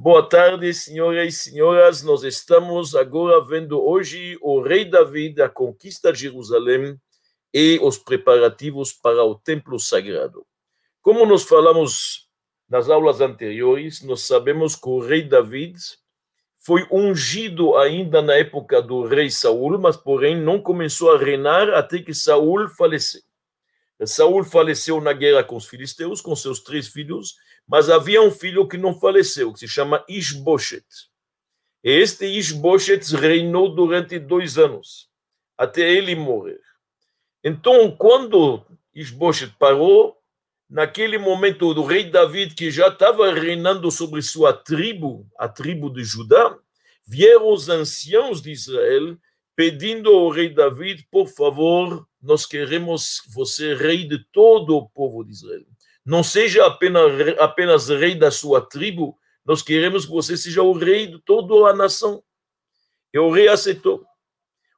Boa tarde, senhoras e senhoras. Nós estamos agora vendo hoje o rei David, a conquista de Jerusalém e os preparativos para o templo sagrado. Como nós falamos nas aulas anteriores, nós sabemos que o rei David foi ungido ainda na época do rei Saul, mas porém não começou a reinar até que Saul faleceu. Saul faleceu na guerra com os filisteus, com seus três filhos, mas havia um filho que não faleceu, que se chama Isboshet. Este Isboshet reinou durante dois anos, até ele morrer. Então, quando Isboshet parou, naquele momento o rei David, que já estava reinando sobre sua tribo, a tribo de Judá, vieram os anciãos de Israel pedindo ao rei David, por favor, nós queremos você rei de todo o povo de Israel não seja apenas, apenas rei da sua tribo, nós queremos que você seja o rei de toda a nação. E o rei aceitou.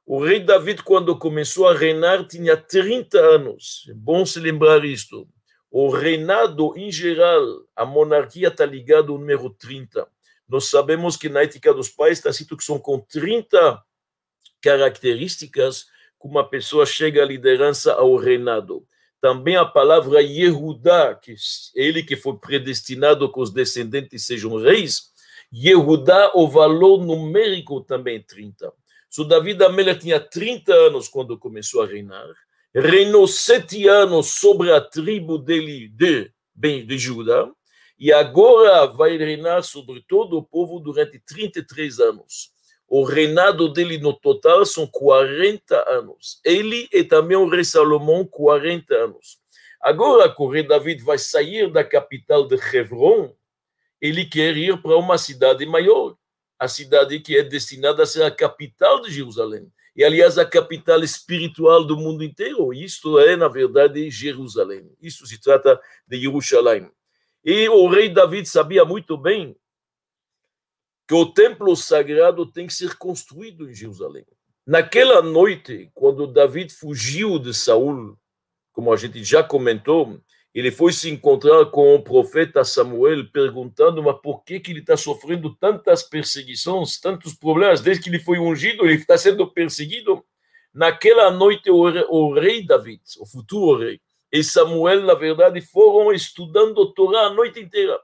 O rei David, quando começou a reinar, tinha 30 anos. É bom se lembrar isto. O reinado, em geral, a monarquia está ligada ao número 30. Nós sabemos que na ética dos pais está escrito que são com 30 características que uma pessoa chega à liderança ao reinado também a palavra Yehudá, que ele que foi predestinado que os descendentes sejam reis, Yehudá, o valor numérico também 30. So, Davi Amelech tinha 30 anos quando começou a reinar, reinou sete anos sobre a tribo dele de, bem, de Judá, e agora vai reinar sobre todo o povo durante 33 anos. O reinado dele no total são 40 anos. Ele e também o rei Salomão, 40 anos. Agora que o rei David vai sair da capital de Hebron, ele quer ir para uma cidade maior, a cidade que é destinada a ser a capital de Jerusalém. E, aliás, a capital espiritual do mundo inteiro. Isto é, na verdade, Jerusalém. Isso se trata de Jerusalém. E o rei David sabia muito bem que o templo sagrado tem que ser construído em Jerusalém. Naquela noite, quando David fugiu de Saul, como a gente já comentou, ele foi se encontrar com o profeta Samuel, perguntando: mas por que, que ele está sofrendo tantas perseguições, tantos problemas? Desde que ele foi ungido, ele está sendo perseguido. Naquela noite, o, o rei David, o futuro rei, e Samuel, na verdade, foram estudando a Torá a noite inteira.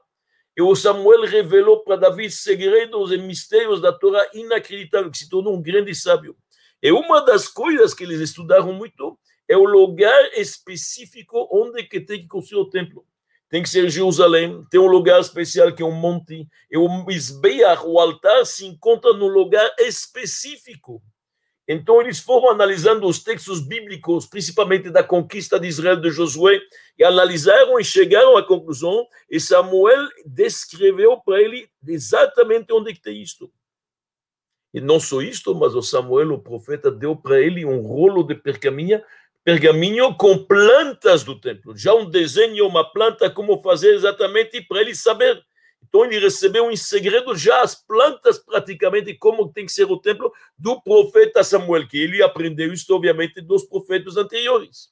E o Samuel revelou para Davi segredos e mistérios da Torá inacreditável, que se tornou um grande sábio. E uma das coisas que eles estudaram muito é o lugar específico onde que tem que construir o templo. Tem que ser Jerusalém, tem um lugar especial que é um monte, e o Isbeach, o altar, se encontra no lugar específico. Então, eles foram analisando os textos bíblicos, principalmente da conquista de Israel de Josué, e analisaram e chegaram à conclusão, e Samuel descreveu para ele exatamente onde que tem isto. E não só isto, mas o Samuel, o profeta, deu para ele um rolo de pergaminho, pergaminho com plantas do templo. Já um desenho, uma planta, como fazer exatamente para ele saber. Então ele recebeu em segredo já as plantas praticamente como tem que ser o templo do profeta Samuel, que ele aprendeu isso obviamente dos profetas anteriores.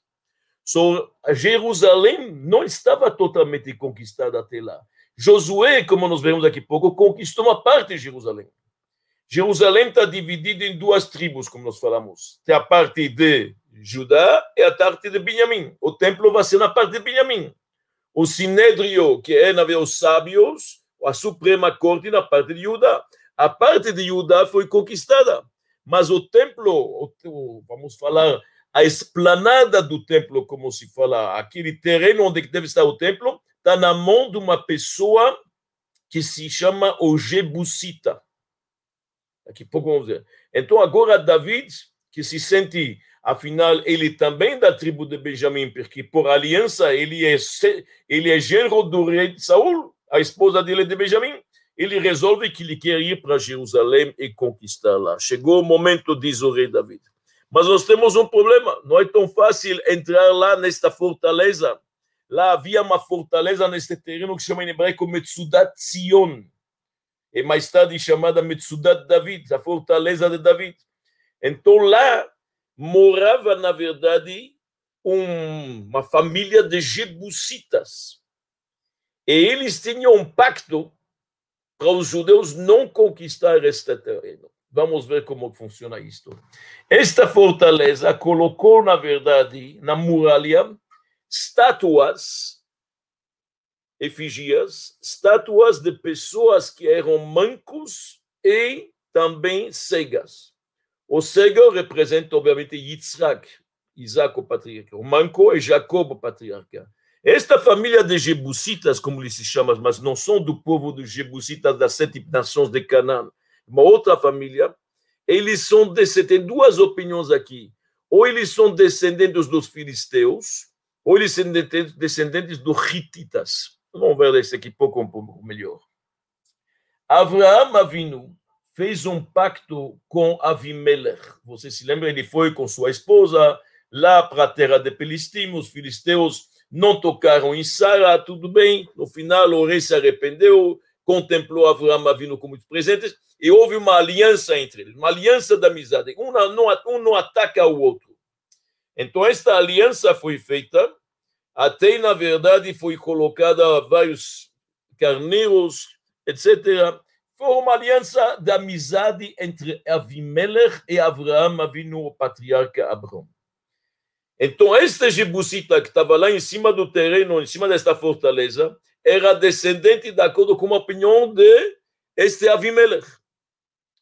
So, Jerusalém não estava totalmente conquistada até lá. Josué, como nós vemos daqui a pouco, conquistou uma parte de Jerusalém. Jerusalém está dividida em duas tribos, como nós falamos. Tem a parte de Judá e a parte de Benjamim. O templo vai ser na parte de Benjamim. O Sinédrio, que é na verdade os sábios, a Suprema Corte na parte de Judá. A parte de Judá foi conquistada, mas o templo, vamos falar, a esplanada do templo, como se fala, aquele terreno onde deve estar o templo, está na mão de uma pessoa que se chama o Jebusita. Daqui a pouco vamos ver. Então, agora, David, que se sente, afinal, ele também da tribo de Benjamim, porque por aliança ele é, ele é genro do rei de Saul, a esposa dele é de Benjamim, ele resolve que ele quer ir para Jerusalém e conquistar lá. Chegou o momento, diz o rei David. Mas nós temos um problema, não é tão fácil entrar lá nesta fortaleza. Lá havia uma fortaleza neste terreno que chama em hebraico Metsudat Zion. E mais tarde chamada Metsudat David, a fortaleza de David. Então lá morava, na verdade, um, uma família de jebusitas. E eles tinham um pacto para os judeus não conquistar este terreno. Vamos ver como funciona isto. Esta fortaleza colocou, na verdade, na muralha, estátuas, efígias, estátuas de pessoas que eram mancos e também cegas. O cego representa, obviamente, Yitzhak, Isaac, o patriarca. O manco é Jacob, o patriarca. Esta família de Jebusitas, como eles se chamam, mas não são do povo dos Jebusitas das sete nações de Canaã, uma outra família, eles são descendentes, tem duas opiniões aqui. Ou eles são descendentes dos filisteus, ou eles são descendentes dos hititas. Vamos ver isso aqui pouco, um pouco melhor. Abraão Avinu fez um pacto com Avimelech. Você se lembra? Ele foi com sua esposa lá para a terra de Filistim. Os filisteus não tocaram em Sara, tudo bem. No final, o rei se arrependeu, contemplou Avinu com muitos presentes e houve uma aliança entre eles, uma aliança da amizade. Um não, um não ataca o outro. Então, esta aliança foi feita, até na verdade foi colocada vários carneiros, etc. Foi uma aliança de amizade entre Avimelech e Abraão, Avinu, o patriarca Abraão. Então, este jebusita que estava lá em cima do terreno, em cima desta fortaleza, era descendente, de acordo com a opinião de este Avimelech.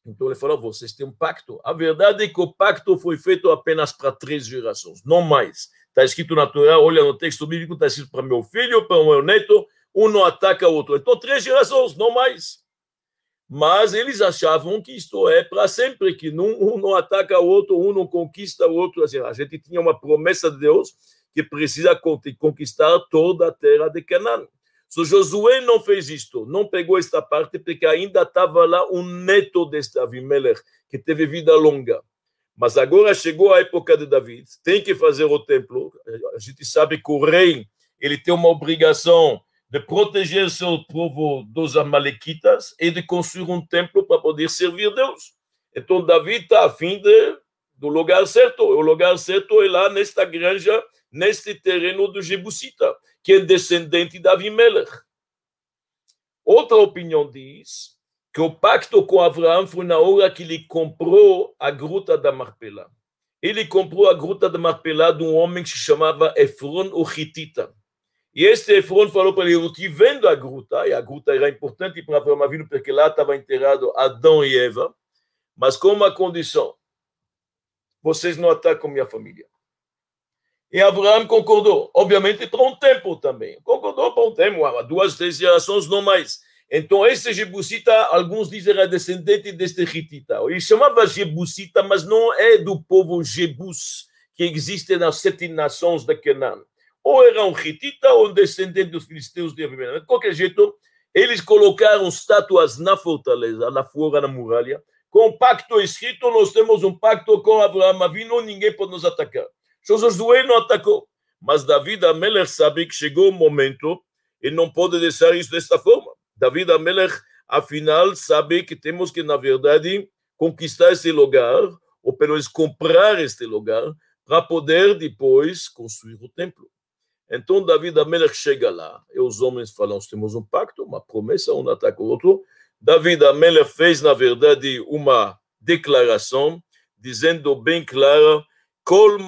Então ele falou: vocês têm um pacto. A verdade é que o pacto foi feito apenas para três gerações, não mais. Está escrito na Torá, olha no texto bíblico, está escrito para meu filho, para o meu neto, um não ataca o outro. Então, três gerações, não mais. Mas eles achavam que isto é para sempre, que um não ataca o outro, um não conquista o outro. Assim, a gente tinha uma promessa de Deus que precisa conquistar toda a terra de Canaã. So, Josué não fez isto, não pegou esta parte, porque ainda estava lá um neto deste Avimelech, que teve vida longa. Mas agora chegou a época de David, tem que fazer o templo. A gente sabe que o rei ele tem uma obrigação de proteger seu povo dos amalequitas e de construir um templo para poder servir Deus. Então David está a de, do lugar certo. O lugar certo é lá nesta granja, neste terreno do Jebusita que é descendente de Avimelech. Outra opinião diz que o pacto com Abraão foi na hora que ele comprou a gruta da Marpelá. Ele comprou a gruta da Marpelá de um homem que se chamava Efron o Hitita. E este Efron falou para ele, eu te vendo a gruta, e a gruta era importante para Abraão Avinu, porque lá estava enterrado Adão e Eva, mas com uma condição, vocês não atacam minha família. E Abraão concordou, obviamente para um tempo também. Concordou para um tempo, duas, três gerações, não mais. Então, esse Jebusita, alguns dizem, era descendente deste Hitita. Ele chamava Jebusita, mas não é do povo Jebus, que existe nas sete nações de Canaã. Ou era um Hitita ou um descendente dos filisteus de Abimelech. De qualquer jeito, eles colocaram estátuas na fortaleza, na fora, na muralha, com um pacto escrito, nós temos um pacto com Abraão, Avinu, ninguém pode nos atacar. Josué não atacou. Mas David Amelech sabe que chegou o momento e não pode deixar isso desta forma. David Amelech, afinal, sabe que temos que, na verdade, conquistar esse lugar, ou pelo menos comprar este lugar, para poder depois construir o templo. Então, David Amelech chega lá, e os homens falam: temos um pacto, uma promessa, um ataca o outro. David Amelech fez, na verdade, uma declaração, dizendo bem clara Kol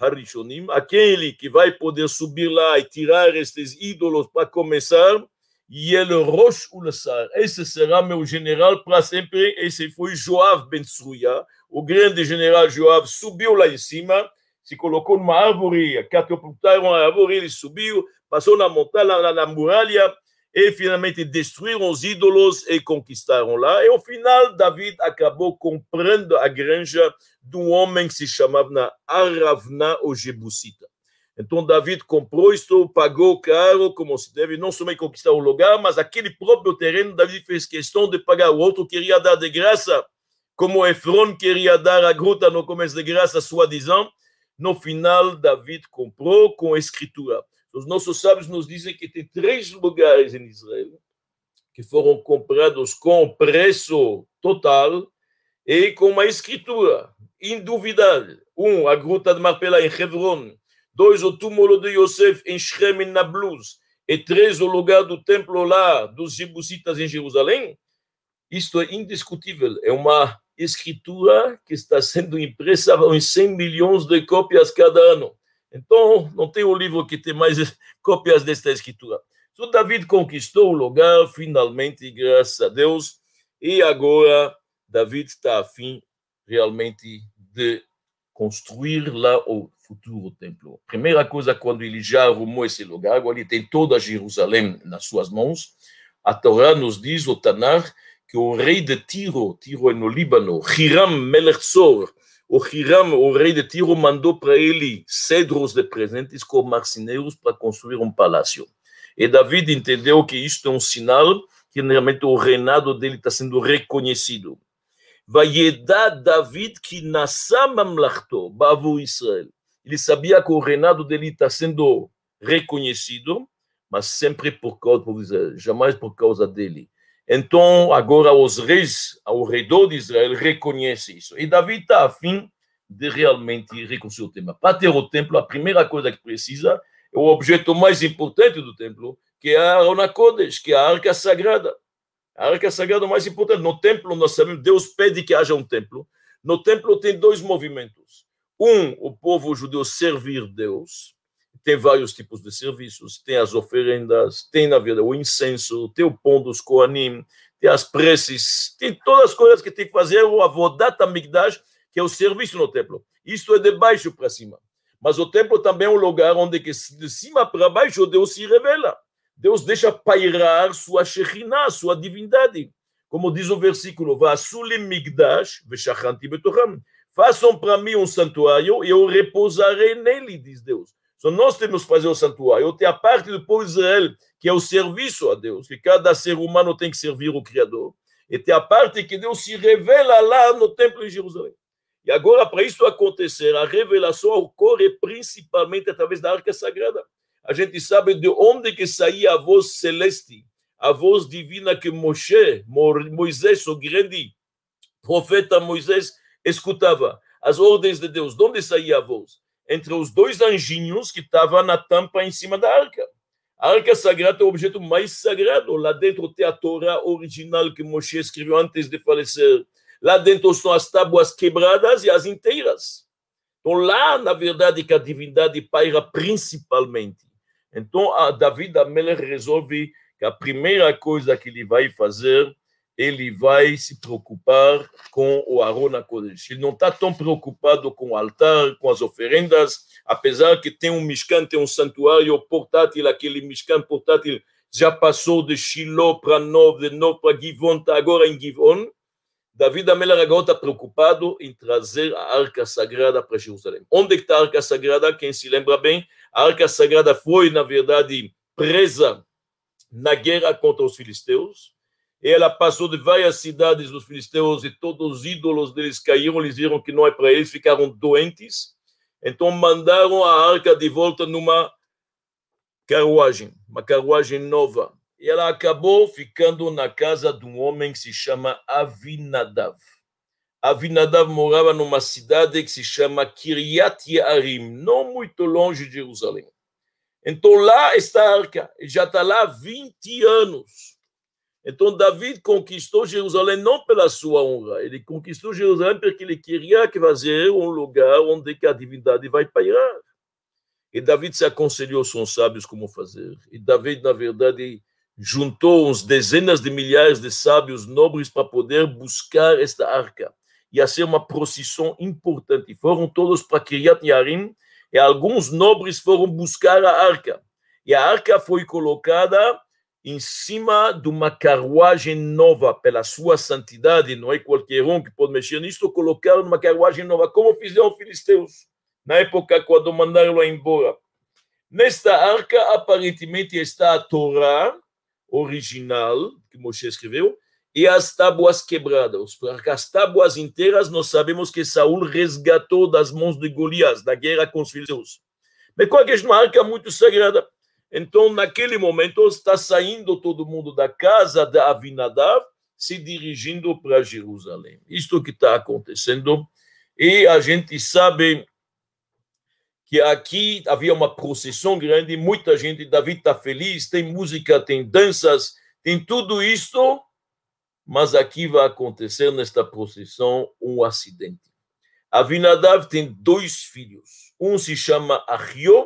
Harishonim, aquele que vai poder subir lá e tirar estes ídolos para começar, e Rosh Ulassar. Esse será meu general para sempre. Esse foi Joab Ben Tsuya, o grande general Joab, subiu lá em cima, se colocou numa árvore, catapultaram a árvore, ele subiu, passou na montanha, na, na muralha, e finalmente destruíram os ídolos e conquistaram lá. E ao final, David acabou comprando a granja de um homem que se chamava Aravna ou Jebusita. Então, David comprou isto, pagou caro, como se deve, não somente conquistar o lugar, mas aquele próprio terreno, David fez questão de pagar. O outro queria dar de graça, como Efron queria dar a gruta no começo de graça, sua. No final, David comprou com escritura. Os nossos sábios nos dizem que tem três lugares em Israel que foram comprados com preço total e com uma escritura induvidável. Um, a Gruta de Marpela em Hebron. Dois, o túmulo de Yosef em Shrem, em Nablus. e três o lugar do templo lá dos jebusitas em Jerusalém, isto é indiscutível. É uma escritura que está sendo impressa em 100 milhões de cópias cada ano. Então, não tem um livro que tem mais cópias desta escritura. Então, David conquistou o lugar, finalmente, graças a Deus, e agora David está a fim realmente de construir lá o futuro templo. Primeira coisa, quando ele já arrumou esse lugar, agora ele tem toda Jerusalém nas suas mãos, a Torá nos diz, o Tanar, que o rei de Tiro, Tiro é no Líbano, Hiram Melertzor, o Hiram, o rei de Tiro, mandou para ele cedros de presentes com marceneiros para construir um palácio. E David entendeu que isto é um sinal que realmente o reinado dele está sendo reconhecido. Vayedá David que nasça mamlachto, bavu Israel. Ele sabia que o reinado dele está sendo reconhecido, mas sempre por causa de Israel, jamais por causa dele. Então, agora os reis, ao redor de Israel, reconhecem isso. E Davi está a fim de realmente reconstruir o templo. Para ter o templo, a primeira coisa que precisa é o objeto mais importante do templo, que é a Arona que é a arca sagrada. A arca sagrada é o mais importante. No templo, nós sabemos, Deus pede que haja um templo. No templo tem dois movimentos. Um, o povo judeu servir Deus, tem vários tipos de serviços, tem as oferendas, tem na verdade o incenso, tem o pão dos Koanim, tem as preces, tem todas as coisas que tem que fazer o Avodat Amigdash, que é o serviço no templo. Isto é de baixo para cima. Mas o templo também é um lugar onde de cima para baixo Deus se revela. Deus deixa pairar sua Shekhinah, sua divindade. Como diz o versículo, Migdash. Façam para mim um santuário e eu repousarei nele, diz Deus. Então, nós temos que fazer o santuário. Tem a parte do povo de Israel, que é o serviço a Deus, que cada ser humano tem que servir o Criador. E tem a parte que Deus se revela lá no templo em Jerusalém. E agora, para isso acontecer, a revelação ocorre principalmente através da arca sagrada. A gente sabe de onde que saía a voz celeste, a voz divina que Moshe, Moisés, o grande profeta Moisés, escutava. As ordens de Deus. De onde saía a voz? Entre os dois anjinhos que estavam na tampa em cima da arca. A arca sagrada é o objeto mais sagrado. Lá dentro tem a Torá original que Moshe escreveu antes de falecer. Lá dentro estão as tábuas quebradas e as inteiras. Então, lá, na verdade, que a divindade paira principalmente. Então, a David Amelech resolve que a primeira coisa que ele vai fazer ele vai se preocupar com o Arona Kodesh. Ele não está tão preocupado com o altar, com as oferendas, apesar que tem um Mishkan, tem um santuário portátil, aquele Mishkan portátil já passou de Shiloh para Nov, de Nov para Givon, está agora em Givon. David Amelach agora está preocupado em trazer a Arca Sagrada para Jerusalém. Onde está a Arca Sagrada? Quem se lembra bem, a Arca Sagrada foi, na verdade, presa na guerra contra os filisteus, ela passou de várias cidades dos filisteus e todos os ídolos deles caíram, eles viram que não é para eles, ficaram doentes. Então mandaram a arca de volta numa carruagem, uma carruagem nova. E ela acabou ficando na casa de um homem que se chama Avinadav. Avinadav morava numa cidade que se chama Kiryat Yarim, não muito longe de Jerusalém. Então lá está a arca, já está lá há 20 anos. Então, David conquistou Jerusalém não pela sua honra, ele conquistou Jerusalém porque ele queria fazer um lugar onde a divindade vai pairar. E David se aconselhou aos sábios como fazer. E David, na verdade, juntou uns dezenas de milhares de sábios nobres para poder buscar esta arca. Ia ser uma procissão importante. Foram todos para Kiryat Yarim e alguns nobres foram buscar a arca. E a arca foi colocada em cima de uma carruagem nova pela sua santidade, não é qualquer um que pode mexer nisso, colocaram uma carruagem nova, como fizeram os filisteus, na época quando mandaram embora. Nesta arca, aparentemente, está a Torá original, que Moshe escreveu, e as tábuas quebradas. As tábuas inteiras, nós sabemos que Saul resgatou das mãos de Golias, na guerra com os filisteus. Mas qual é uma arca muito sagrada? Então, naquele momento, está saindo todo mundo da casa da Avinadav, se dirigindo para Jerusalém. Isto que está acontecendo. E a gente sabe que aqui havia uma procissão grande, muita gente, David está feliz, tem música, tem danças, tem tudo isto, mas aqui vai acontecer nesta procissão um acidente. Avinadav tem dois filhos, um se chama Ahio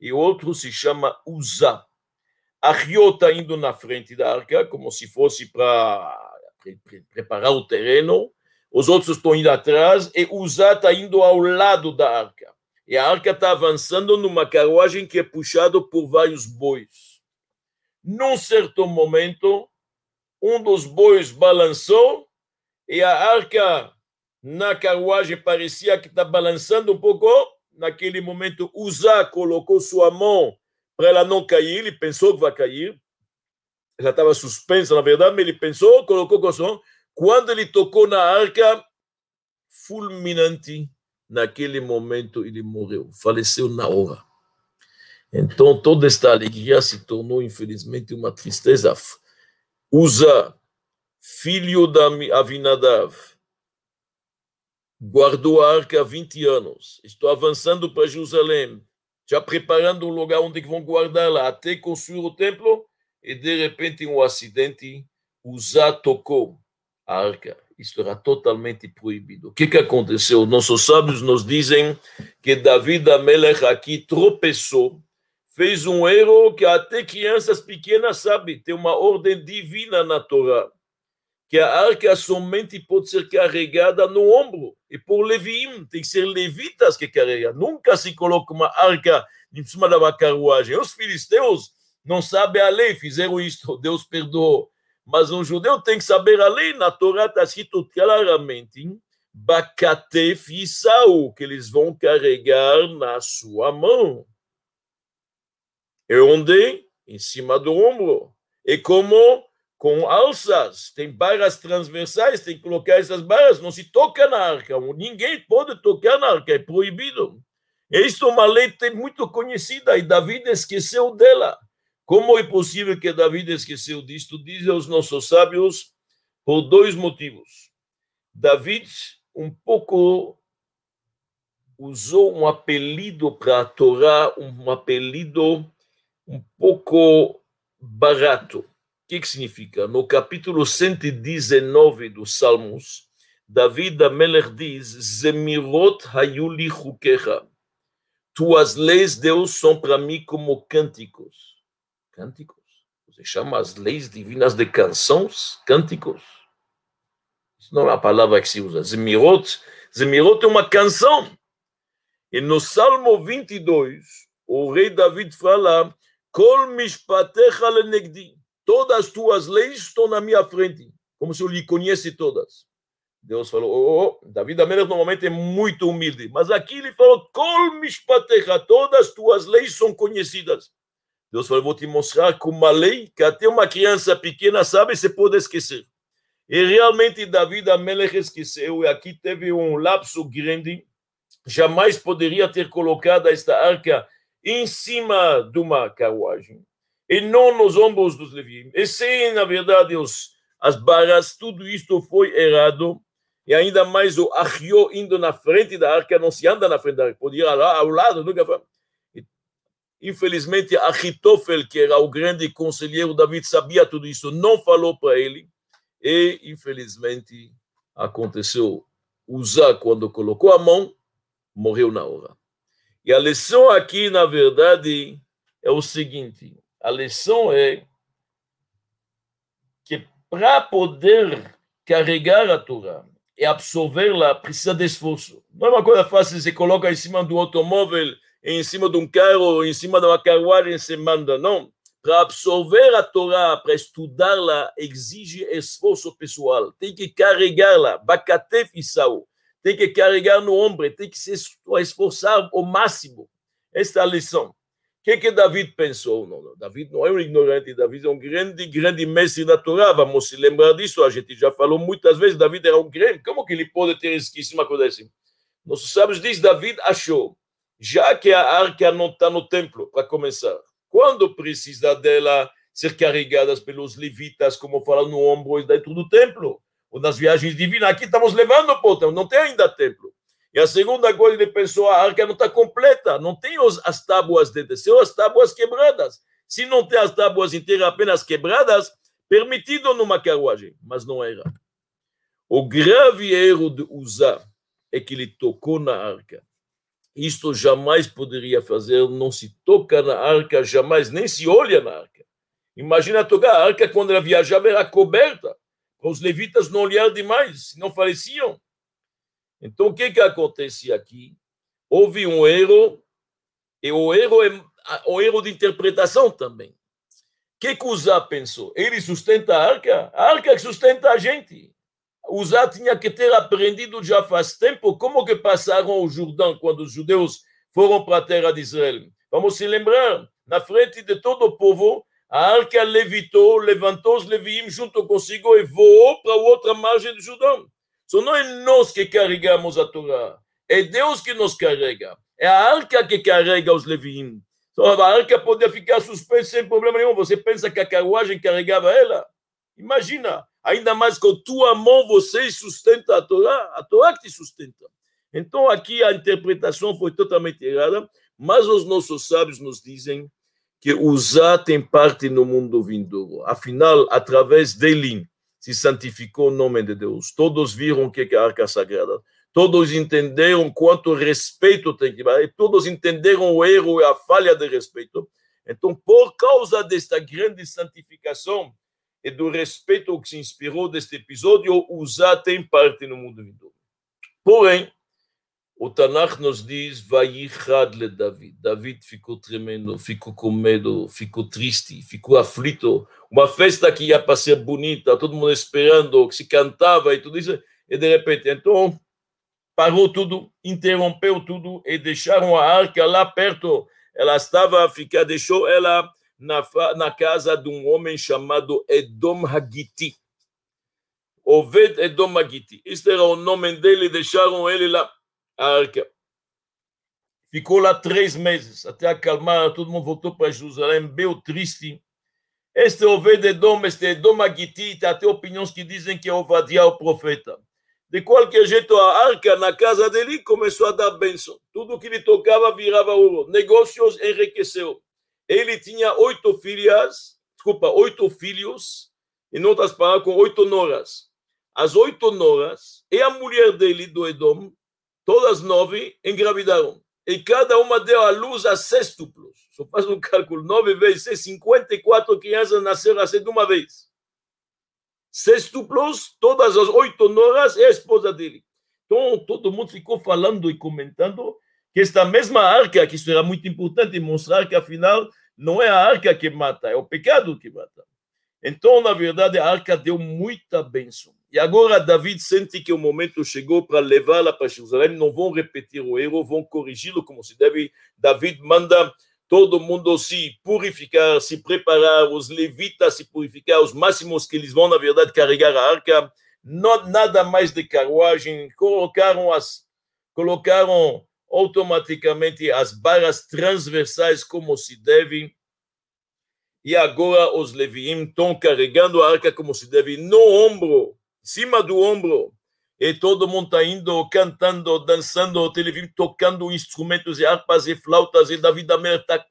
e outro se chama Uzá. Ahio está indo na frente da arca, como se fosse para preparar o terreno, os outros estão indo atrás e Uzá está indo ao lado da arca. E a arca está avançando numa carruagem que é puxada por vários bois. Num certo momento, um dos bois balançou e a arca na carruagem parecia que está balançando um pouco. Naquele momento, Uzá colocou sua mão para ela não cair. Ele pensou que vai cair. Ela estava suspensa, na verdade, mas ele pensou, colocou com a sua mão. Quando ele tocou na arca, fulminante, naquele momento ele morreu, faleceu na hora. Então toda esta alegria se tornou, infelizmente, uma tristeza. Usa, filho da Avinadav, guardou a arca há 20 anos. Estou avançando para Jerusalém, já preparando um lugar onde vão guardá-la até construir o templo, e de repente um acidente, Usa tocou a arca. Isto era totalmente proibido. O que, que aconteceu? Nossos sábios nos dizem que Davi Amelech aqui tropeçou, fez um erro que até crianças pequenas sabem, tem uma ordem divina na Torá, que a arca somente pode ser carregada no ombro, e por Leviim, tem que ser levitas que carregam. Nunca se coloca uma arca em cima uma carruagem. Os filisteus não sabem a lei, fizeram isto, Deus perdoou. Mas um judeu tem que saber a lei, na Torá está escrito claramente, Bacatef e Saul, que eles vão carregar na sua mão. E onde? Em cima do ombro. E como? Com alças. Tem barras transversais, tem que colocar essas barras, não se toca na arca. Ninguém pode tocar na arca, é proibido. Isto é uma lei muito conhecida e Davi esqueceu dela. Como é possível que Davi esqueceu disto? Dizem os nossos sábios por dois motivos. David um pouco usou um apelido para a Torá, um apelido um pouco barato. Que, que significa? No capítulo 119 dos Salmos, David Amelech diz: Zemirot hayuli chukecha. Tuas leis, Deus, são para mim como cânticos cânticos. Você chama as leis divinas de canções, cânticos. Isso não é a palavra que se usa. Zemirot, Zemirot é uma canção. E no Salmo 22, o rei David fala: Kol mishpatecha lenegdi. Todas as tuas leis estão na minha frente, como se eu lhe conhecesse todas. Deus falou, oh, oh, David Amelech normalmente é muito humilde, mas aqui ele falou, Kol mishpatecha, todas as tuas leis são conhecidas. Deus falou: vou te mostrar com uma lei que até uma criança pequena sabe se pode esquecer. E realmente Davi Amelech esqueceu, e aqui teve um lapso grande. Jamais poderia ter colocado esta arca em cima de uma carruagem, e não nos ombros dos levitas. E sim, na verdade, os, as barras, tudo isto foi errado, e ainda mais o Achio indo na frente da arca, não se anda na frente da arca, podia ir lá ao lado, nunca foi. Infelizmente, Achitofel, que era o grande conselheiro David, sabia tudo isso, não falou para ele. E, infelizmente, aconteceu. Uzá, quando colocou a mão, morreu na hora. E a lição aqui, na verdade, é o seguinte: a lição é que para poder carregar a Torá e absorvê-la, precisa de esforço. Não é uma coisa fácil, você coloca em cima do automóvel em cima de um carro, em cima de uma carruagem, se manda. Não. Para absorver a Torá, para estudá-la, exige esforço pessoal. Tem que carregá-la, bacatef e sal. Tem que carregar no ombro, tem que se esforçar ao máximo. Esta é a lição. Que, que David pensou? Não, não, David não é um ignorante, David é um grande, grande mestre da Torá. Vamos se lembrar disso. A gente já falou muitas vezes. David era um grande. Como que ele pode ter esquecido uma coisa assim? Nossos sábios dizem: David achou já que a arca não está no templo, para começar, quando precisa dela ser carregada pelos levitas, como fala no ombro dentro do templo, ou nas viagens divinas, aqui estamos levando para o templo, não tem ainda templo. E a segunda coisa, ele pensou, a arca não está completa, não tem os, as tábuas de descer, as tábuas quebradas. Se não tem as tábuas inteiras apenas quebradas, permitido numa carruagem, mas não era. O grave erro de usar é que ele tocou na arca. Isto jamais poderia fazer, não se toca na arca, jamais, nem se olha na arca. Imagina tocar a arca quando ela viajava, era coberta, para os levitas não olhar demais, não faleciam. Então, o que, que acontece aqui? Houve um erro, e o erro é o erro de interpretação também. O que, que Uzá pensou? Ele sustenta a arca? A arca que sustenta a gente. Uzá tinha que ter aprendido já faz tempo como que passaram o Jordão quando os judeus foram para a terra de Israel. Vamos se lembrar, na frente de todo o povo, a arca levitou, levantou os leviim junto consigo e voou para a outra margem do Jordão. Só não é nós que carregamos a Torá, é Deus que nos carrega. É a arca que carrega os leviim. Só a arca podia ficar suspensa sem problema nenhum. Você pensa que a carruagem carregava ela? Imagina, ainda mais com tua mão você sustenta a Torá, a Torá que te sustenta. Então aqui a interpretação foi totalmente errada, mas os nossos sábios nos dizem que Uzá tem parte no mundo vindouro. Afinal, através dele, se santificou o nome de Deus. Todos viram o que é a arca sagrada. Todos entenderam quanto respeito tem que dar. Todos entenderam o erro e a falha de respeito. Então, por causa desta grande santificação e do respeito que se inspirou deste episódio, Uzá tem parte no mundo vindouro. Porém, o Tanakh nos diz, Vayichad le David. David ficou tremendo, ficou com medo, ficou triste, ficou aflito. Uma festa que ia para ser bonita, todo mundo esperando, que se cantava e tudo isso. E de repente, então, parou tudo, interrompeu tudo e deixaram a arca lá perto. Ela estava a ficar, deixou ela na, na casa de um homem chamado Edom Hagiti. Oved Edom Hagiti. Este era o nome dele, deixaram ele lá a arca. Ficou lá três meses, até acalmar, todo mundo voltou para Jerusalém, bem triste. Este Obed-Edom, este Edom Agiti, tem até opiniões que dizem que é Ovadia o profeta. De qualquer jeito, a arca na casa dele começou a dar bênção. Tudo que ele tocava virava ouro. Negócios enriqueceu. Ele tinha oito filhas, desculpa, oito filhos, em outras palavras, com oito noras. As oito noras e a mulher dele, do Edom, todas nove engravidaram. E cada uma deu à luz a sextuplos. Só faz um cálculo: nove vezes seis, 54 crianças nasceram assim de uma vez. Sextuplos, todas as oito noras e a esposa dele. Então, todo mundo ficou falando e comentando que esta mesma arca, que isso era muito importante mostrar que afinal não é a arca que mata, é o pecado que mata. Então, na verdade, a arca deu muita bênção. E agora David sente que o momento chegou para levá-la para Jerusalém, não vão repetir o erro, vão corrigi-lo como se deve. David manda todo mundo se purificar, se preparar, os levitas se purificar, os máximos que eles vão, na verdade, carregar a arca. Não, nada mais de carruagem, colocaram as colocaram automaticamente as barras transversais como se deve. E agora os leviim estão carregando a arca como se deve no ombro cima do ombro, e todo mundo está indo cantando, dançando, televim tocando instrumentos e harpas e flautas, e David Amer está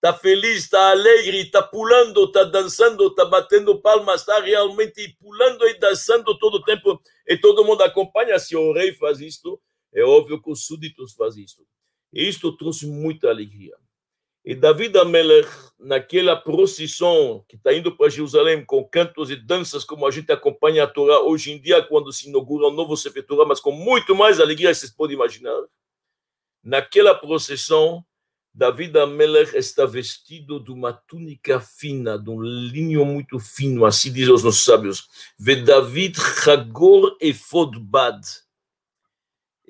tá feliz, está alegre, está pulando, está dançando, está batendo palmas, está realmente pulando e dançando todo o tempo, e todo mundo acompanha. Se o rei faz isto, é óbvio que os súditos fazem isto. E isto trouxe muita alegria. E David Amelech, naquela procissão que está indo para Jerusalém com cantos e danças, como a gente acompanha a Torá hoje em dia, quando se inaugura um novo Sefer mas com muito mais alegria, vocês podem imaginar. Naquela procissão, David Amelech está vestido de uma túnica fina, de um linho muito fino, assim dizem os nossos sábios. Ve David Chagor Efod Bad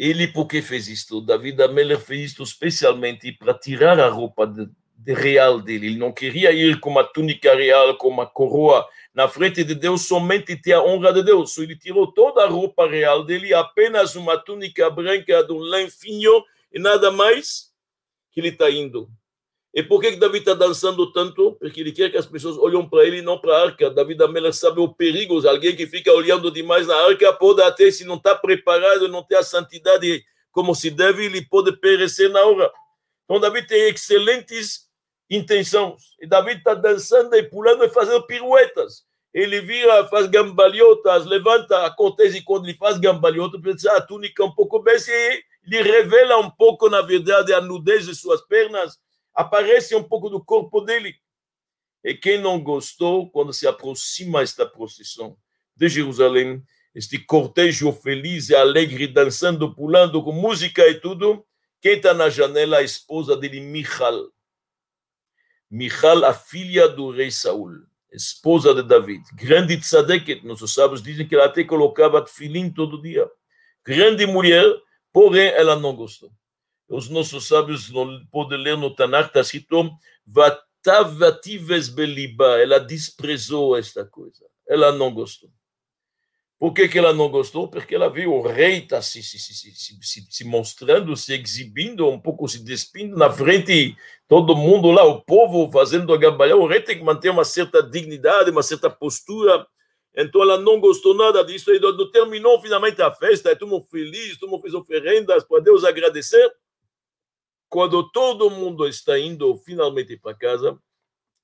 ele, por que fez isto? Davi Ameller fez isto especialmente para tirar a roupa de, de, real dele. Ele não queria ir com uma túnica real, com uma coroa na frente de Deus, somente ter a honra de Deus. Ele tirou toda a roupa real dele, apenas uma túnica branca de um lã e nada mais que ele está indo. E por que Davi está dançando tanto? Porque ele quer que as pessoas olhem para ele e não para a arca. Davi da Mela sabe o perigo. Alguém que fica olhando demais na arca pode até, se não está preparado, não ter a santidade como se deve, ele pode perecer na hora. Então, Davi tem excelentes intenções. E Davi está dançando e pulando e fazendo piruetas. Ele vira, faz gambalhotas, levanta, acontece quando ele faz gambalhotas, pensa, a túnica um pouco bem, ele revela um pouco, na verdade, a nudez de suas pernas, aparece um pouco do corpo dele. E quem não gostou, quando se aproxima esta procissão de Jerusalém, este cortejo feliz e alegre, dançando, pulando, com música e tudo, quem está na janela? A esposa dele, Michal. Michal, a filha do rei Saul, esposa de David. Grande tzadeket, nossos sábios dizem que ela até colocava filim todo dia. Grande mulher, porém ela não gostou. Os nossos sábios podem ler no Tanakh, está escrito, Vatavatives beliba, ela desprezou esta coisa. Ela não gostou. Por que, que ela não gostou? Porque ela viu o rei tá se, se, se, se, mostrando, se exibindo, um pouco se despindo na frente, todo mundo lá, o povo fazendo a gambalhão. O rei tem que manter uma certa dignidade, uma certa postura. Então ela não gostou nada disso. E terminou finalmente a festa, todo mundo feliz, todo mundo fez oferendas para Deus agradecer. Quando todo mundo está indo finalmente para casa,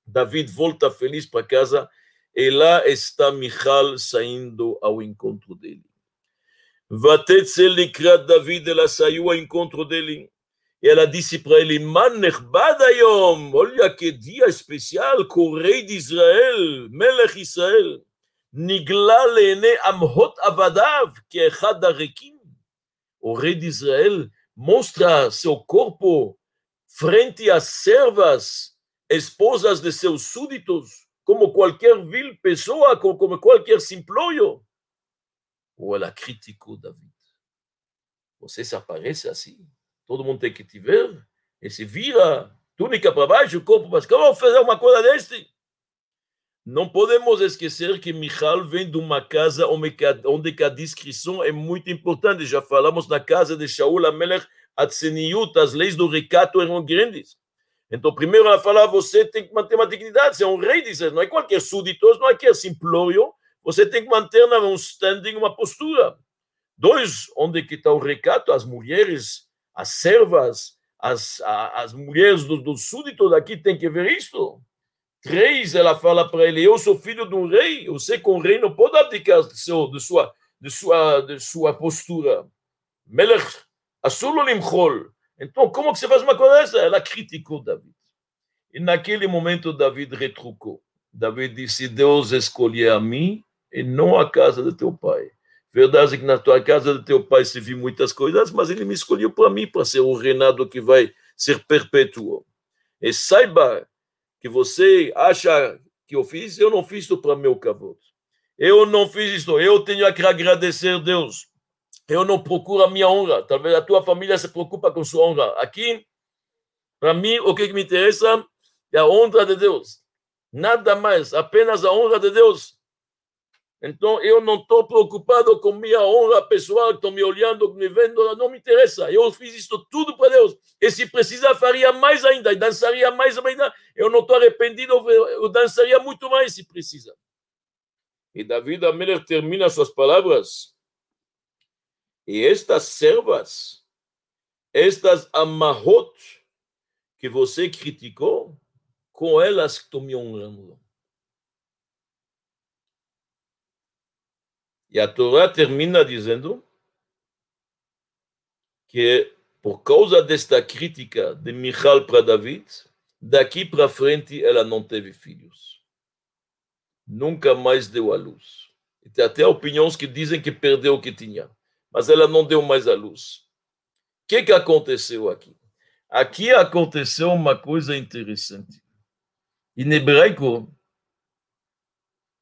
David volta feliz para casa e lá está Michal saindo ao encontro dele. Vatetzel likrat David, ela saiu ao encontro dele. E ela disse para ele, Man nechbad ayom, olha que dia especial, com o rei de Israel, Melech Israel, nigla leene amhot avadav, que é Hadarekim. O rei de Israel mostra seu corpo frente às servas, esposas de seus súditos, como qualquer vil pessoa, como qualquer simplório. Ou ela criticou David. Você se aparece assim, todo mundo tem que te ver, e se vira, túnica para baixo, corpo para Como fazer uma coisa deste? Não podemos esquecer que Michal vem de uma casa onde a descrição é muito importante. Já falamos na casa de Shaul Amelech, as leis do recato eram grandes. Então, primeiro ela fala, você tem que manter uma dignidade, você é um rei, diz, não é qualquer súdito, não é qualquer simplório, você tem que manter um standing, uma postura. Dois, onde que está o recato? As mulheres, as servas, as, as mulheres dos do súditos daqui têm que ver isto. Três, ela fala para ele, eu sou filho de um rei, que um rei não pode abdicar de, seu, de, sua, de, sua, de sua postura. Melech, assulo limchol, então, como que você faz uma coisa dessa? Ela criticou David. E naquele momento, David retrucou. David disse: Deus escolheu a mim e não a casa de teu pai. Verdade é que na tua casa de teu pai se viu muitas coisas, mas ele me escolheu para mim, para ser o reinado que vai ser perpétuo. E saiba que você acha que eu fiz, eu não fiz isso para meu cavalo. Eu não fiz isso, eu tenho que agradecer a Deus eu não procuro a minha honra. Talvez a tua família se preocupa com sua honra. Aqui, para mim, o que me interessa é a honra de Deus. Nada mais, apenas a honra de Deus. Então, eu não estou preocupado com minha honra pessoal, estão me olhando, me vendo, não me interessa. Eu fiz isso tudo para Deus. E se precisar, faria mais ainda, e dançaria mais ainda. Eu não estou arrependido, eu dançaria muito mais se precisa. E Davi Ameller termina suas palavras e estas servas, estas amarrot que você criticou, com elas que estou me honrando. E a Torá termina dizendo que por causa desta crítica de Michal para David, daqui para frente ela não teve filhos. Nunca mais deu à luz. E tem até opiniões que dizem que perdeu o que tinha mas ela não deu mais a luz. O que, que aconteceu aqui? Aqui aconteceu uma coisa interessante. Em hebraico,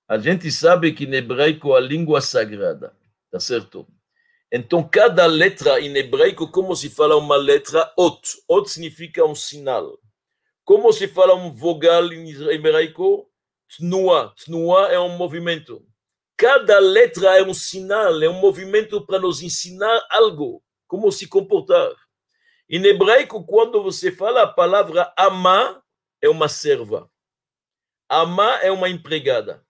a gente sabe que em hebraico a língua sagrada, tá certo? Então, cada letra em hebraico, como se fala uma letra, ot. Ot significa um sinal. Como se fala um vogal em hebraico? Tnua. Tnua é um movimento. Cada letra é um sinal, é um movimento para nos ensinar algo, como se comportar. Em hebraico, quando você fala a palavra amar, é uma serva. Amar é uma empregada.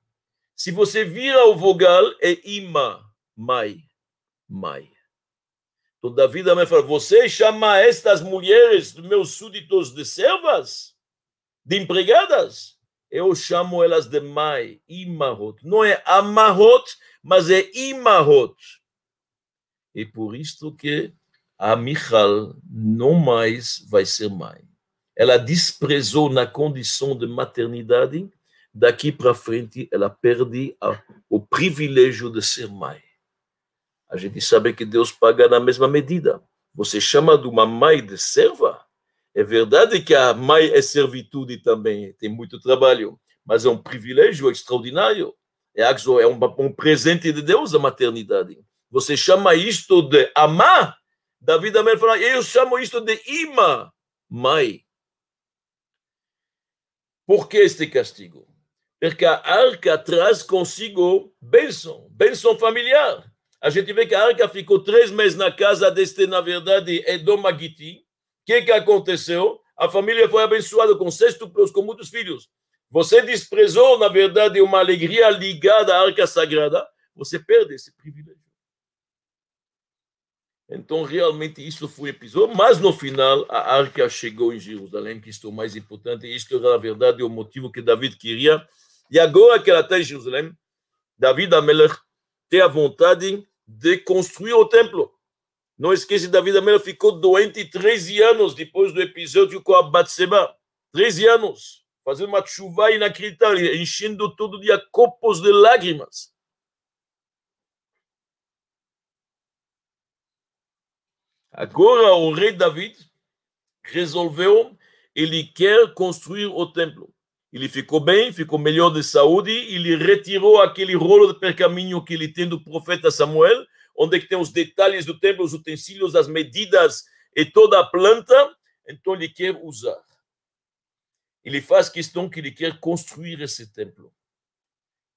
Se você vira o vogal, é ima, mai, mai. Então Davi também fala, você chama estas mulheres, meus súditos, de servas? De empregadas? Eu chamo elas de mai, imarot. Não é amarot, mas é imarot. E por isto que a Michal não mais vai ser mãe. Ela desprezou na condição de maternidade, daqui para frente ela perde a, o privilégio de ser mãe. A gente sabe que Deus paga na mesma medida. Você chama de uma mãe de serva? É verdade que a mãe é servitude também, tem muito trabalho, mas é um privilégio extraordinário. É um, um presente de Deus a maternidade. Você chama isto de amar? Davi também fala, eu chamo isto de ima, mãe. Por que este castigo? Porque a arca traz consigo bênção, bênção familiar. A gente vê que a arca ficou três meses na casa deste, na verdade, Edom Agiti. O que, que aconteceu? A família foi abençoada com sextuplos, com muitos filhos. Você desprezou, na verdade, uma alegria ligada à arca sagrada, você perde esse privilégio. Então, realmente, isso foi episódio, mas no final, a arca chegou em Jerusalém, que isto é o mais importante, isto era, na verdade, o motivo que David queria. E agora que ela está em Jerusalém, David Amelech tem a vontade de construir o templo. Não esqueça, David Amelech ficou doente 13 anos depois do episódio com a Batseba. 13 anos, fazendo uma chuva inacreditável, enchendo todo dia copos de lágrimas. Agora o rei David resolveu, ele quer construir o templo. Ele ficou bem, ficou melhor de saúde, ele retirou aquele rolo de pergaminho que ele tem do profeta Samuel, onde tem os detalhes do templo, os utensílios, as medidas e toda a planta, então ele quer usar. Ele faz questão que ele quer construir esse templo.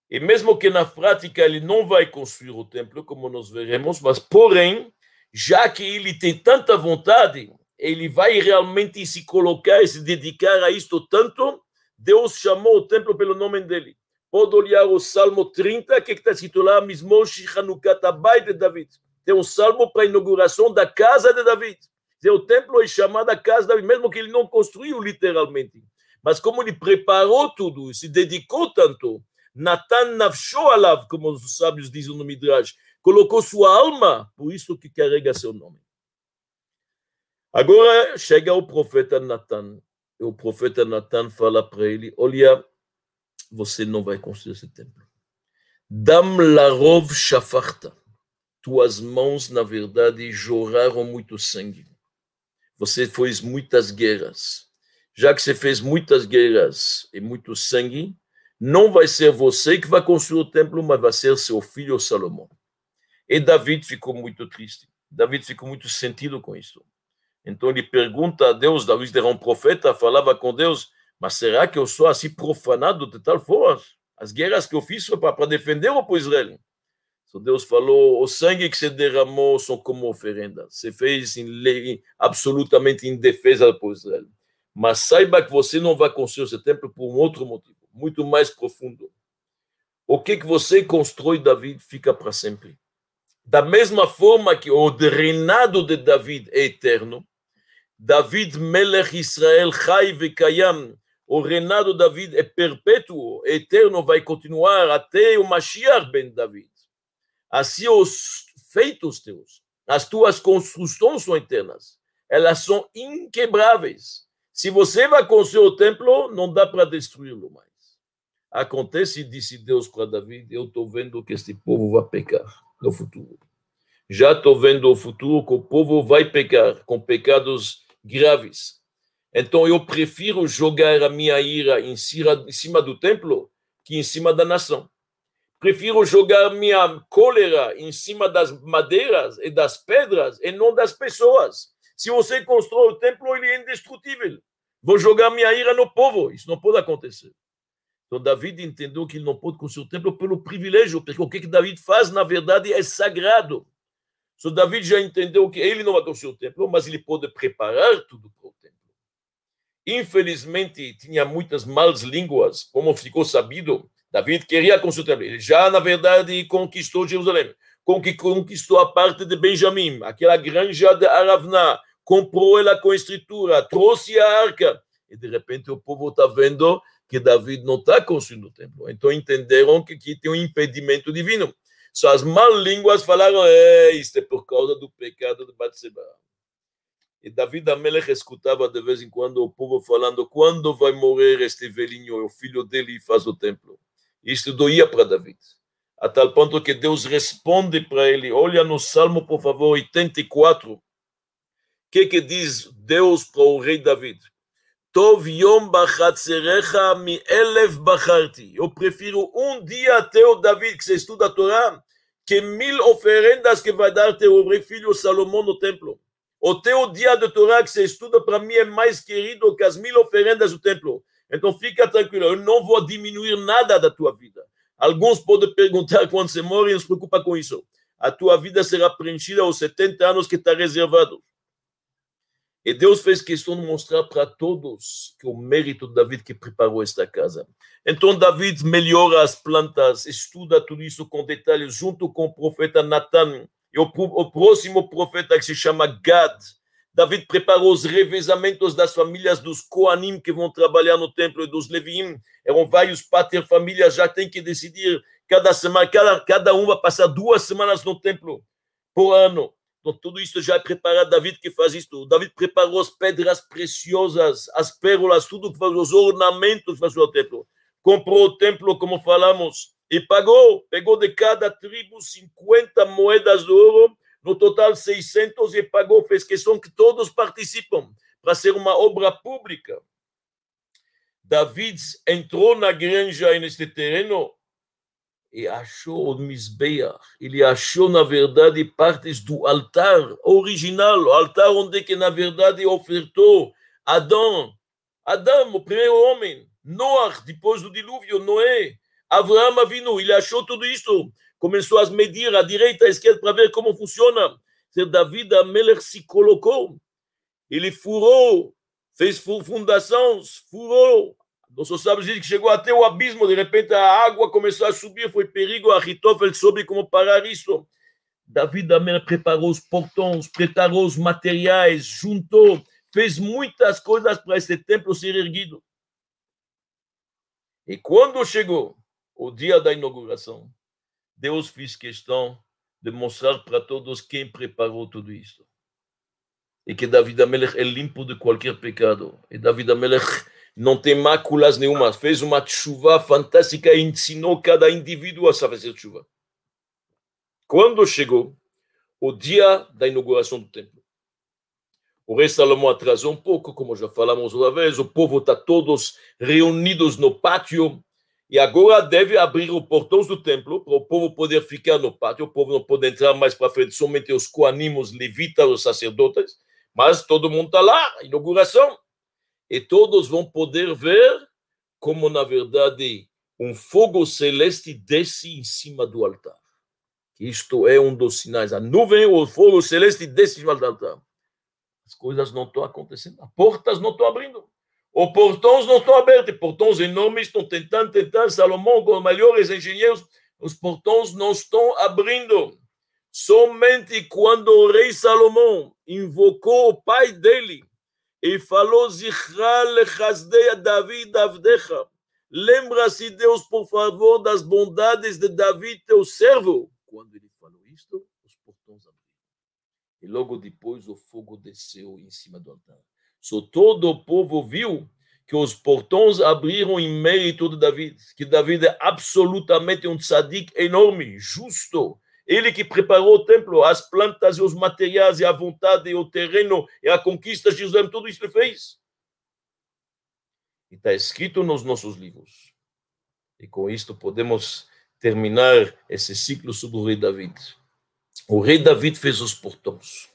E mesmo que na prática ele não vai construir o templo, como nós veremos, mas porém, já que ele tem tanta vontade, ele vai realmente se colocar e se dedicar a isto tanto, Deus chamou o templo pelo nome dele. Pode olhar o Salmo 30, que está escrito lá, Mismosh Hanukat Abai de David. Tem um salmo para a inauguração da casa de David. O templo é chamado a casa de David, mesmo que ele não construiu literalmente. Mas como ele preparou tudo, se dedicou tanto, Natan Nafsho Alav, como os sábios dizem no Midrash, colocou sua alma, por isso que carrega seu nome. Agora chega o profeta Natan. O profeta Natan fala para ele: Olha, você não vai construir esse templo. Dam larov shafarta. Tuas mãos, na verdade, jorraram muito sangue. Você fez muitas guerras. Já que você fez muitas guerras e muito sangue, não vai ser você que vai construir o templo, mas vai ser seu filho Salomão. E David ficou muito triste. David ficou muito sentido com isso. Então ele pergunta a Deus, David era um profeta, falava com Deus, mas será que eu sou assim profanado de tal forma? As guerras que eu fiz foi para defender o povo Israel. Então Deus falou, o sangue que se derramou são como oferenda. Você fez em lei, absolutamente em defesa do povo Israel. Mas saiba que você não vai construir esse templo por um outro motivo, muito mais profundo. O que, que você constrói, David, fica para sempre. Da mesma forma que o reinado de David é eterno, David Melech Israel Chai Vekayam, o reinado de David é perpétuo, eterno, vai continuar até o Mashiach ben David. Assim os feitos teus, as tuas construções são eternas, elas são inquebráveis. Se você vai construir o templo, não dá para destruí-lo mais. Acontece, disse Deus para David, eu estou vendo que este povo vai pecar no futuro. Já estou vendo o futuro que o povo vai pecar com pecados graves. Então eu prefiro jogar a minha ira em cima, do templo que em cima da nação. Prefiro jogar minha cólera em cima das madeiras e das pedras e não das pessoas. Se você constrói o templo, ele é indestrutível. Vou jogar minha ira no povo. Isso não pode acontecer. Então, David entendeu que ele não pode construir o templo pelo privilégio, porque o que David faz, na verdade, é sagrado. So, David já entendeu que ele não construir o templo, mas ele pode preparar tudo para o templo. Infelizmente, tinha muitas más línguas, como ficou sabido. David queria construir o templo. Ele já, na verdade, conquistou Jerusalém. que conquistou a parte de Benjamim, aquela granja de Aravná, comprou ela com escritura, trouxe a arca, e de repente o povo está vendo que David não está construindo o templo. Então entenderam que aqui tem um impedimento divino. Só as mal línguas falaram, é, isto é por causa do pecado de Batseba. E David Amelech escutava de vez em quando o povo falando, quando vai morrer este velhinho, o filho dele faz o templo. Isto doía para David a tal ponto que Deus responde para ele. Olha no Salmo, por favor, 84. O que, que diz Deus para o rei David? Tov yom bachatzerecha mi elef bacharti. Eu prefiro um dia teu, David, que você estuda a Torá, que mil oferendas que vai dar teu filho Salomão no templo. O teu dia de Torá que você estuda, para mim, é mais querido que as mil oferendas do templo. Então fica tranquilo, eu não vou diminuir nada da tua vida. Alguns podem perguntar quando você morre, não se preocupa com isso. A tua vida será preenchida aos 70 anos que está reservado. E Deus fez questão de mostrar para todos que o mérito de David que preparou esta casa. Então David melhora as plantas, estuda tudo isso com detalhes, junto com o profeta Natan e o, o próximo profeta que se chama Gad. David preparou os revezamentos das famílias dos Koanim que vão trabalhar no templo e dos Leviim. Eram vários pater famílias, já tem que decidir cada semana, cada, cada um vai passar duas semanas no templo por ano. Então, tudo isso já é preparado. David que faz isso. David preparou as pedras preciosas, as pérolas, tudo os ornamentos para o seu templo. Comprou o templo, como falamos, e pagou. Pegou de cada tribo 50 moedas de ouro no total 600 e pagou, fez questão que todos participam para ser uma obra pública. David entrou na granja neste terreno e achou o Misbeach. Ele achou, na verdade, partes do altar original, o altar onde que, na verdade, ofertou Adão, Adão, o primeiro homem, Noah, depois do dilúvio, Noé, Abraão vindo, ele achou tudo isso começou a medir à direita à esquerda para ver como funciona. David Amelech se colocou, ele furou, fez fundações, furou. Nossos sábios dizem que chegou até o abismo, de repente a água começou a subir, foi perigo, a Ritofel soube como parar isso. David Amelech preparou os portões, preparou os materiais, juntou, fez muitas coisas para esse templo ser erguido. E quando chegou o dia da inauguração, Deus fez questão de mostrar para todos quem preparou tudo isso. E que David Amelech é limpo de qualquer pecado. E David Amelech não tem máculas nenhuma. Fez uma chuva fantástica e ensinou cada indivíduo a fazer chuva. Quando chegou o dia da inauguração do templo, o rei Salomão atrasou um pouco, como já falamos uma vez, o povo está todos reunidos no pátio, e agora deve abrir os portões do templo para o povo poder ficar no pátio. O povo não pode entrar mais para frente, somente os coanimos, levitas, os sacerdotes. Mas todo mundo está lá, inauguração. E todos vão poder ver como, na verdade, um fogo celeste desce em cima do altar. Isto é um dos sinais. A nuvem, o fogo celeste desce em cima do altar. As coisas não estão acontecendo. As portas não estão abrindo. Os portões não estão abertos, portões enormes estão tentando, tentando. Salomão, com os melhores engenheiros, os portões não estão abrindo. Somente quando o rei Salomão invocou o pai dele e falou: lechasdeia David avdecha. Lembra-se, Deus, por favor, das bondades de David, teu servo. Quando ele falou isto, os portões abriram. E logo depois o fogo desceu em cima do altar. So, todo o povo viu que os portões abriram em mérito de David, que David é absolutamente um tzadik enorme, justo. Ele que preparou o templo, as plantas e os materiais, e a vontade, e o terreno, e a conquista de Jerusalém, tudo isso ele fez. E está escrito nos nossos livros. E com isto podemos terminar esse ciclo sobre o rei David. O rei David fez os portões.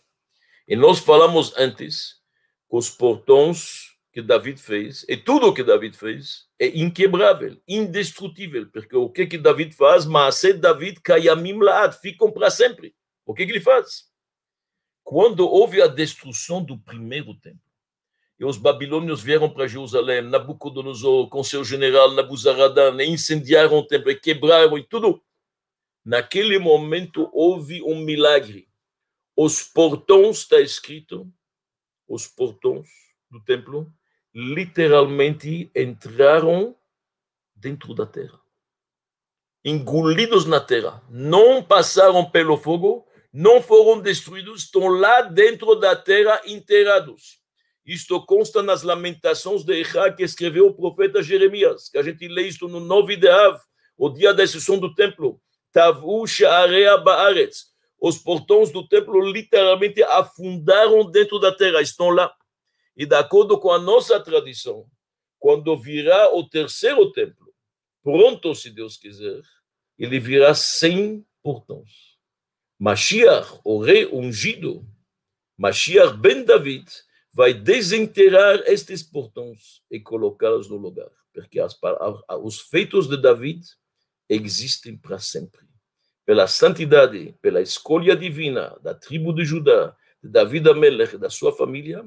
E nós falamos antes os portões que David fez, e tudo o que David fez é inquebrável, indestrutível, porque o que que David faz? Mas David kayamim laad, ficam para sempre. O que que ele faz? Quando houve a destruição do primeiro templo, e os babilônios vieram para Jerusalém, Nabucodonosor com seu general Nabuzaradan, e incendiaram o templo, e quebraram e tudo. Naquele momento houve um milagre. Os portões, está escrito, os portões do templo, literalmente entraram dentro da terra. Engolidos na terra. Não passaram pelo fogo, não foram destruídos, estão lá dentro da terra inteirados. Isto consta nas lamentações de Echá que escreveu o profeta Jeremias, que a gente lê isto no 9 de Av, o dia da exceção do templo. Tavu Sha'area Ba'aretz. Os portões do templo literalmente afundaram dentro da terra, estão lá. E de acordo com a nossa tradição, quando virá o terceiro templo, pronto, se Deus quiser, ele virá sem portões. Mashiach, o rei ungido, Mashiach ben David, vai desenterrar estes portões e colocá-los no lugar, porque as, os feitos de David existem para sempre. Pela santidade, pela escolha divina da tribo de Judá, de David Amelech, da sua família,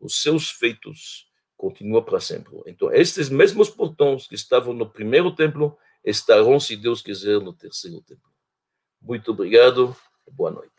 os seus feitos continuam para sempre. Então, estes mesmos portões que estavam no primeiro templo estarão, se Deus quiser, no terceiro templo. Muito obrigado boa noite.